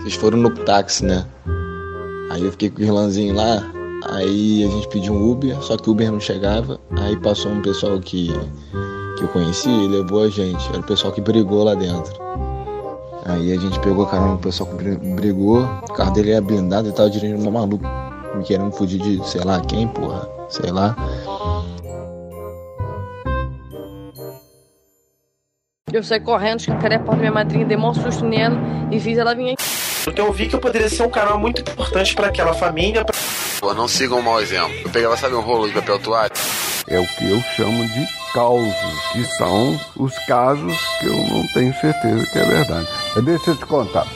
vocês foram no táxi, né? Aí eu fiquei com o irmãzinho lá, aí a gente pediu um Uber, só que o Uber não chegava. Aí passou um pessoal que, que eu conheci e levou a gente. Era o pessoal que brigou lá dentro. Aí a gente pegou a carona do pessoal que brigou, o carro dele era blindado e tava dirigindo uma maluco, querendo fugir de sei lá quem, porra, sei lá. Eu saí correndo, escancarei a porta da minha madrinha, dei um susto nela e fiz ela vir aqui. Porque eu vi que eu poderia ser um canal muito importante para aquela família. Pra... Pô, não sigam um mau exemplo. Eu pegava, sabe, um rolo de papel toalha? É o que eu chamo de causos, que são os casos que eu não tenho certeza que é verdade. Deixa eu te contar.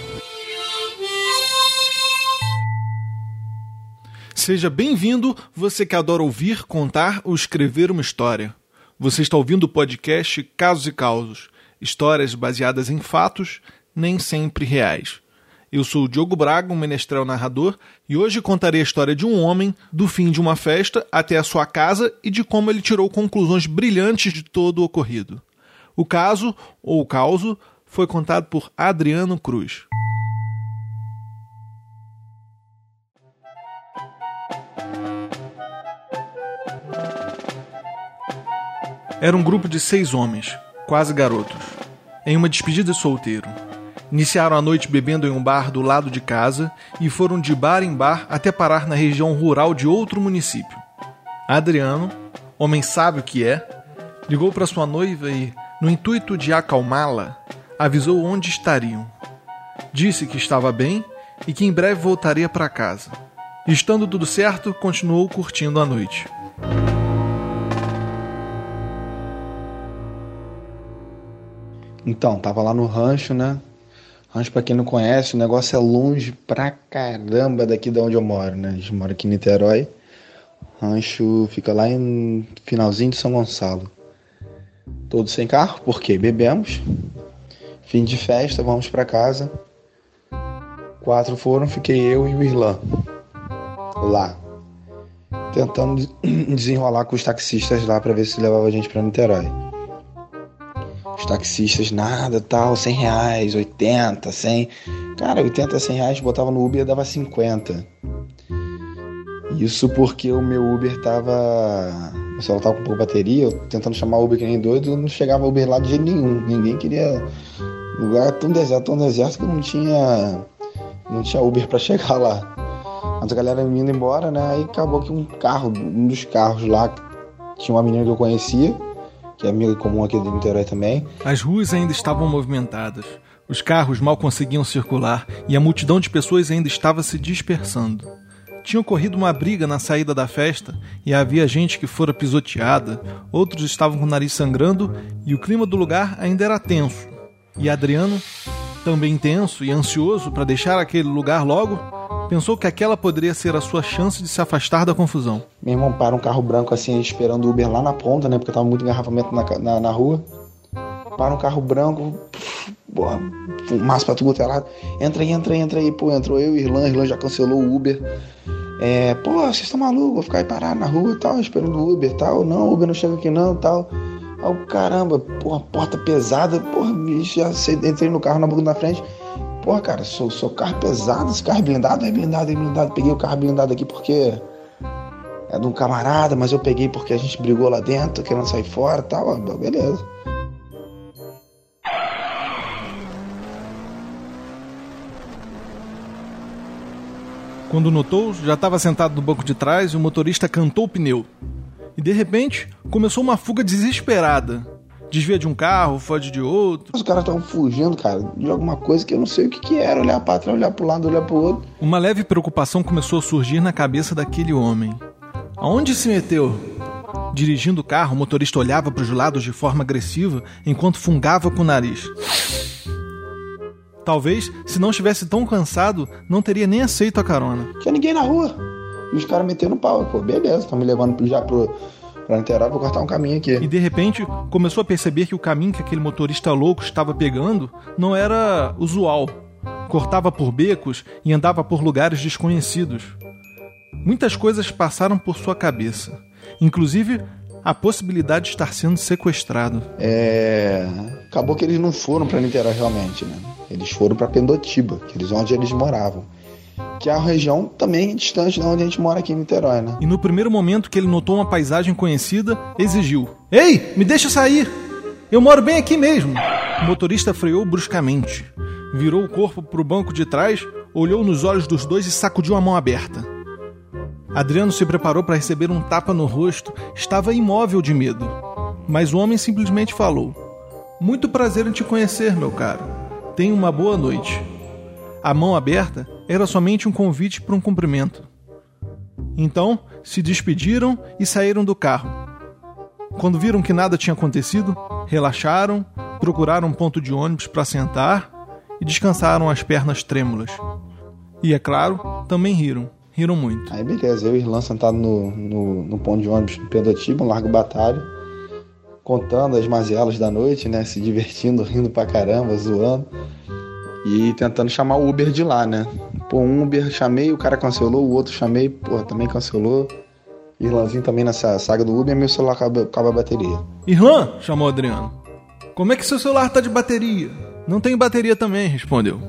Seja bem-vindo, você que adora ouvir, contar ou escrever uma história. Você está ouvindo o podcast Casos e Causos, histórias baseadas em fatos, nem sempre reais. Eu sou o Diogo Braga, um menestrel narrador, e hoje contarei a história de um homem, do fim de uma festa até a sua casa e de como ele tirou conclusões brilhantes de todo o ocorrido. O caso, ou o causo, foi contado por Adriano Cruz. Era um grupo de seis homens, quase garotos, em uma despedida de solteiro. Iniciaram a noite bebendo em um bar do lado de casa e foram de bar em bar até parar na região rural de outro município. Adriano, homem sábio que é, ligou para sua noiva e, no intuito de acalmá-la, avisou onde estariam. Disse que estava bem e que em breve voltaria para casa. estando tudo certo, continuou curtindo a noite. Então, tava lá no rancho, né? Rancho, pra quem não conhece, o negócio é longe pra caramba daqui de onde eu moro, né? A gente mora aqui em Niterói. Rancho fica lá em finalzinho de São Gonçalo. Todos sem carro, porque bebemos. Fim de festa, vamos para casa. Quatro foram, fiquei eu e o Irlã. Lá. Tentando desenrolar com os taxistas lá para ver se levava a gente para Niterói. Os taxistas, nada, tal, 100 reais, 80, 100. Cara, 80, 100 reais, botava no Uber e dava 50. Isso porque o meu Uber tava. O celular tava com pouca bateria, eu tentando chamar o Uber que nem doido, não chegava Uber lá de jeito nenhum. Ninguém queria. O lugar tão deserto, tão deserto que não tinha. Não tinha Uber para chegar lá. Mas a galera indo embora, né? Aí acabou que um carro, um dos carros lá, tinha uma menina que eu conhecia que é amigo comum aqui do Niterói também. As ruas ainda estavam movimentadas. Os carros mal conseguiam circular e a multidão de pessoas ainda estava se dispersando. Tinha ocorrido uma briga na saída da festa e havia gente que fora pisoteada, outros estavam com o nariz sangrando e o clima do lugar ainda era tenso. E Adriano, também tenso e ansioso para deixar aquele lugar logo, Pensou que aquela poderia ser a sua chance de se afastar da confusão. Meu irmão para um carro branco assim, esperando o Uber lá na ponta, né? Porque tava muito engarrafamento na, na, na rua. Para um carro branco, porra, fumaça pra tudo é lado. Entra aí, entra aí, entra aí. Pô, entrou eu e Irlan, Irlan já cancelou o Uber. É, pô, vocês estão malucos, vou ficar aí parado na rua e tal, esperando o Uber e tal. Não, Uber não chega aqui não tal. Aí caramba, porra, porta pesada, porra, já entrei no carro na boca da frente. Porra, cara, sou, sou carro pesado, esse carro é blindado, é blindado, é blindado. Peguei o carro blindado aqui porque é de um camarada, mas eu peguei porque a gente brigou lá dentro, querendo sair fora e tal. Beleza. Quando notou, já estava sentado no banco de trás e o motorista cantou o pneu. E de repente, começou uma fuga desesperada desvia de um carro, foge de outro. Os caras estavam fugindo, cara, de alguma coisa que eu não sei o que, que era. Olhar para trás, olhar para lado, olhar para outro. Uma leve preocupação começou a surgir na cabeça daquele homem. Aonde se meteu? Dirigindo o carro, o motorista olhava para os lados de forma agressiva enquanto fungava com o nariz. Talvez, se não estivesse tão cansado, não teria nem aceito a carona. Tinha ninguém na rua. E os caras metendo pau. Pô, beleza, estão me levando já pro, para Niterói, vou cortar um caminho aqui. E de repente começou a perceber que o caminho que aquele motorista louco estava pegando não era usual. Cortava por becos e andava por lugares desconhecidos. Muitas coisas passaram por sua cabeça, inclusive a possibilidade de estar sendo sequestrado. É... Acabou que eles não foram para Niterói realmente, né? Eles foram para Pendotiba, que eles onde eles moravam. Que é a região também distante de onde a gente mora aqui em Niterói, né? E no primeiro momento que ele notou uma paisagem conhecida, exigiu: Ei, me deixa sair! Eu moro bem aqui mesmo! O motorista freou bruscamente, virou o corpo para o banco de trás, olhou nos olhos dos dois e sacudiu a mão aberta. Adriano se preparou para receber um tapa no rosto, estava imóvel de medo. Mas o homem simplesmente falou: Muito prazer em te conhecer, meu caro. Tenha uma boa noite. A mão aberta era somente um convite para um cumprimento. Então, se despediram e saíram do carro. Quando viram que nada tinha acontecido, relaxaram, procuraram um ponto de ônibus para sentar e descansaram as pernas trêmulas. E, é claro, também riram. Riram muito. Aí beleza, eu e Irlan sentado no, no, no ponto de ônibus no Pendotiba, um largo batalho, contando as mazelas da noite, né? Se divertindo, rindo pra caramba, zoando. E tentando chamar o Uber de lá, né? Pô, um Uber chamei, o cara cancelou, o outro chamei, pô, também cancelou. Irlanzinho também nessa saga do Uber, meu celular acaba, acaba a bateria. Irlan, chamou Adriano. Como é que seu celular tá de bateria? Não tenho bateria também, respondeu.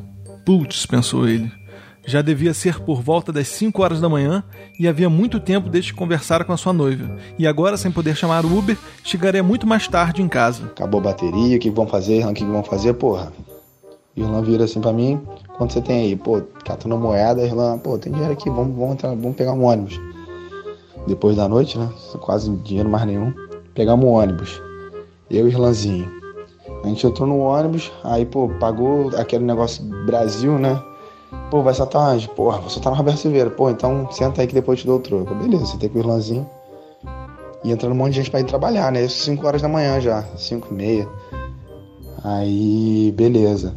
Putz, pensou ele. Já devia ser por volta das 5 horas da manhã e havia muito tempo desde que conversara com a sua noiva. E agora, sem poder chamar o Uber, chegaria muito mais tarde em casa. Acabou a bateria, o que vão fazer? O que vão fazer? Porra. Irlan vira assim pra mim, quanto você tem aí? Pô, catando moeda, Irlan, pô, tem dinheiro aqui, vamos, vamos, entrar, vamos pegar um ônibus. Depois da noite, né? Quase dinheiro mais nenhum. Pegamos um ônibus. Eu e Irlanzinho. A gente entrou no ônibus, aí, pô, pagou aquele negócio Brasil, né? Pô, vai soltar onde? Porra, vou soltar no Roberto Silveira. Pô, então senta aí que depois eu te dou o troco. Beleza, sentei com o Irlanzinho. E entrando um monte de gente pra ir trabalhar, né? Isso 5 horas da manhã já, 5 e meia. Aí, beleza.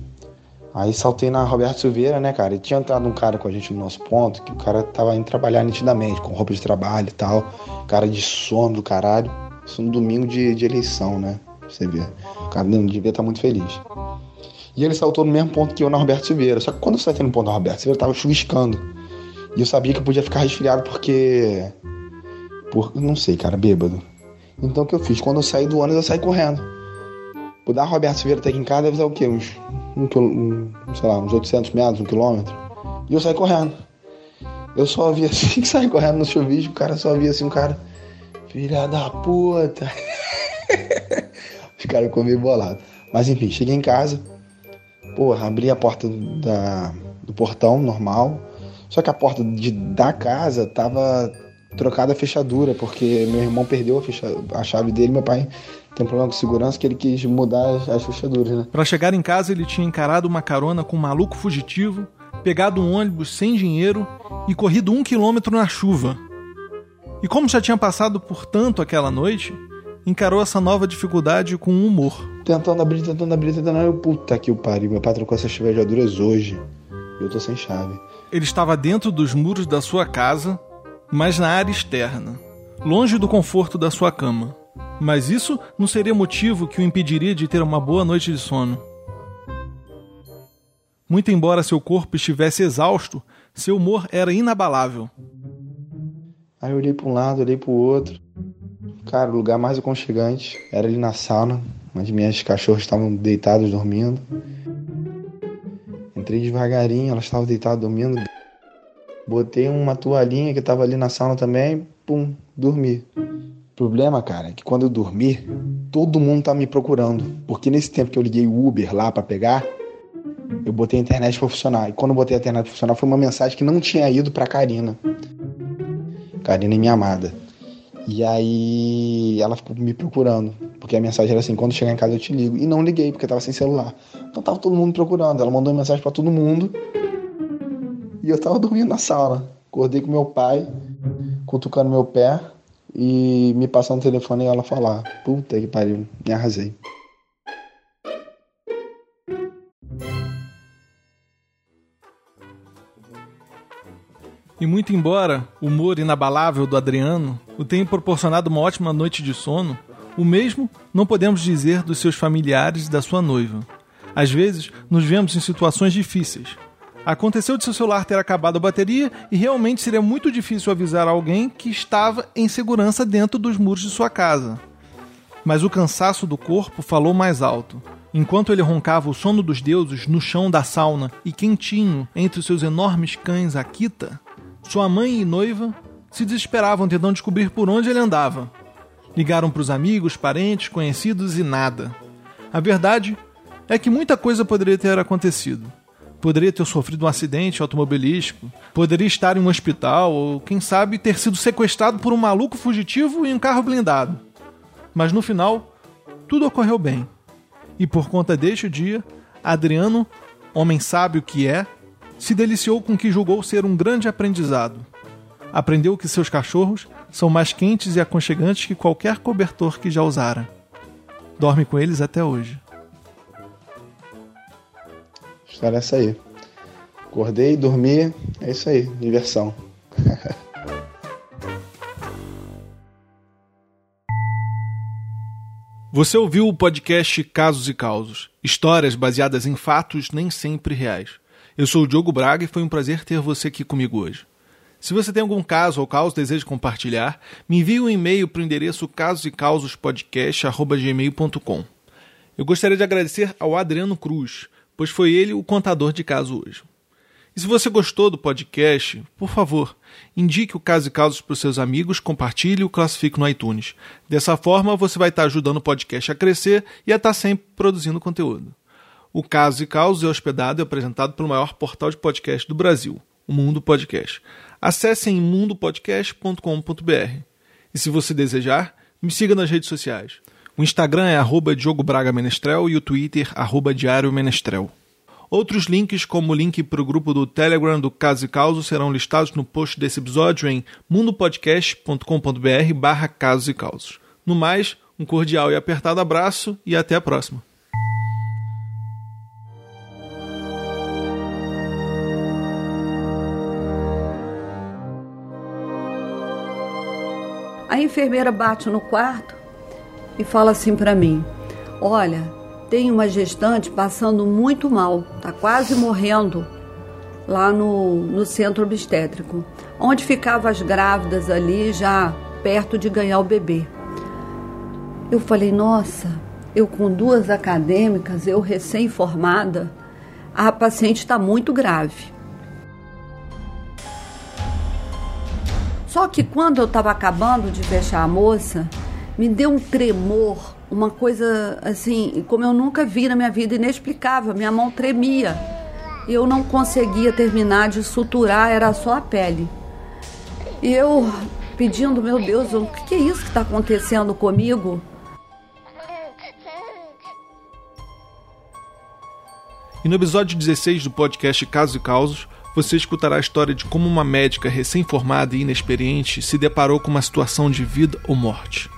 Aí saltei na Roberto Silveira, né, cara? E tinha entrado um cara com a gente no nosso ponto, que o cara tava indo trabalhar nitidamente, com roupa de trabalho e tal. Cara de sono do caralho. Isso no domingo de, de eleição, né? Você ver. O cara não devia estar muito feliz. E ele saltou no mesmo ponto que eu na Roberto Silveira. Só que quando eu saltei no ponto da Roberto Silveira, tava chuviscando. E eu sabia que eu podia ficar resfriado porque. Por. Não sei, cara, bêbado. Então o que eu fiz? Quando eu saí do ônibus, eu saí correndo. Por dar Roberto Silveira até aqui em casa deve ser o quê? Uns. Um, um, sei lá, uns 800 metros, um quilômetro. E eu saí correndo. Eu só vi assim que saí correndo no chuvisco, o cara só via assim, um cara. Filha da puta. Os caras ficou meio bolado. Mas enfim, cheguei em casa Porra, abri a porta da, do portão normal. Só que a porta de, da casa tava trocada a fechadura, porque meu irmão perdeu a, fecha, a chave dele, meu pai tem um problema com segurança que ele quis mudar as, as fechaduras, né? Para chegar em casa, ele tinha encarado uma carona com um maluco fugitivo, pegado um ônibus sem dinheiro e corrido um quilômetro na chuva. E como já tinha passado por tanto aquela noite, encarou essa nova dificuldade com humor. Tentando abrir, tentando abrir, tentando abrir. Puta que o pariu. Meu pai trocou essas fechaduras hoje. Eu tô sem chave. Ele estava dentro dos muros da sua casa, mas na área externa, longe do conforto da sua cama. Mas isso não seria motivo que o impediria de ter uma boa noite de sono. Muito embora seu corpo estivesse exausto, seu humor era inabalável. Aí eu olhei para um lado, olhei para o outro. Cara, o lugar mais aconchegante era ali na sauna, onde minhas cachorras estavam deitadas dormindo. Entrei devagarinho, elas estavam deitadas dormindo. Botei uma toalhinha que estava ali na sauna também, pum, dormi. Problema, cara, é que quando eu dormi, todo mundo tá me procurando. Porque nesse tempo que eu liguei o Uber lá para pegar, eu botei a internet pra funcionar. E quando eu botei a internet pra funcionar, foi uma mensagem que não tinha ido pra Karina. Karina é minha amada. E aí ela ficou me procurando, porque a mensagem era assim, quando chegar em casa eu te ligo. E não liguei, porque tava sem celular. Então tava todo mundo procurando. Ela mandou uma mensagem para todo mundo. E eu tava dormindo na sala. Acordei com meu pai, cutucando meu pé e me passando o telefone e ela falar, puta que pariu, me arrasei. E muito embora o humor inabalável do Adriano o tenha proporcionado uma ótima noite de sono, o mesmo não podemos dizer dos seus familiares e da sua noiva. Às vezes, nos vemos em situações difíceis. Aconteceu de seu celular ter acabado a bateria e realmente seria muito difícil avisar alguém que estava em segurança dentro dos muros de sua casa. Mas o cansaço do corpo falou mais alto. Enquanto ele roncava o sono dos deuses no chão da sauna e quentinho entre os seus enormes cães Akita, sua mãe e noiva se desesperavam tentando descobrir por onde ele andava. Ligaram para os amigos, parentes, conhecidos e nada. A verdade é que muita coisa poderia ter acontecido poderia ter sofrido um acidente automobilístico, poderia estar em um hospital ou, quem sabe, ter sido sequestrado por um maluco fugitivo em um carro blindado. Mas no final, tudo ocorreu bem. E por conta deste dia, Adriano, homem sábio que é, se deliciou com o que julgou ser um grande aprendizado. Aprendeu que seus cachorros são mais quentes e aconchegantes que qualquer cobertor que já usara. Dorme com eles até hoje história é essa aí. Acordei, dormi, é isso aí, diversão. Você ouviu o podcast Casos e Causos, histórias baseadas em fatos nem sempre reais. Eu sou o Diogo Braga e foi um prazer ter você aqui comigo hoje. Se você tem algum caso ou que deseja compartilhar, me envie um e-mail para o endereço casosecausospodcast.gmail.com. Eu gostaria de agradecer ao Adriano Cruz, pois foi ele o contador de caso hoje. E se você gostou do podcast, por favor, indique o Caso e Causos para os seus amigos, compartilhe e classifique no iTunes. Dessa forma, você vai estar ajudando o podcast a crescer e a estar sempre produzindo conteúdo. O Caso e Causos é hospedado e apresentado pelo maior portal de podcast do Brasil, o Mundo Podcast. Acesse em mundopodcast.com.br. E se você desejar, me siga nas redes sociais. O Instagram é arroba Diogo Braga Menestrel e o Twitter arroba Diário Menestrel. Outros links, como o link para o grupo do Telegram do Caso e Causo, serão listados no post desse episódio em mundopodcast.com.br barra Casos e Causos. No mais, um cordial e apertado abraço e até a próxima. A enfermeira bate no quarto e fala assim para mim: Olha, tem uma gestante passando muito mal, tá quase morrendo lá no, no centro obstétrico, onde ficavam as grávidas ali já perto de ganhar o bebê. Eu falei: Nossa, eu com duas acadêmicas, eu recém-formada, a paciente está muito grave. Só que quando eu estava acabando de fechar a moça, me deu um tremor, uma coisa assim, como eu nunca vi na minha vida, inexplicável. Minha mão tremia. Eu não conseguia terminar de suturar, era só a pele. E eu pedindo, meu Deus, o que é isso que está acontecendo comigo? E no episódio 16 do podcast Casos e Causos, você escutará a história de como uma médica recém-formada e inexperiente se deparou com uma situação de vida ou morte.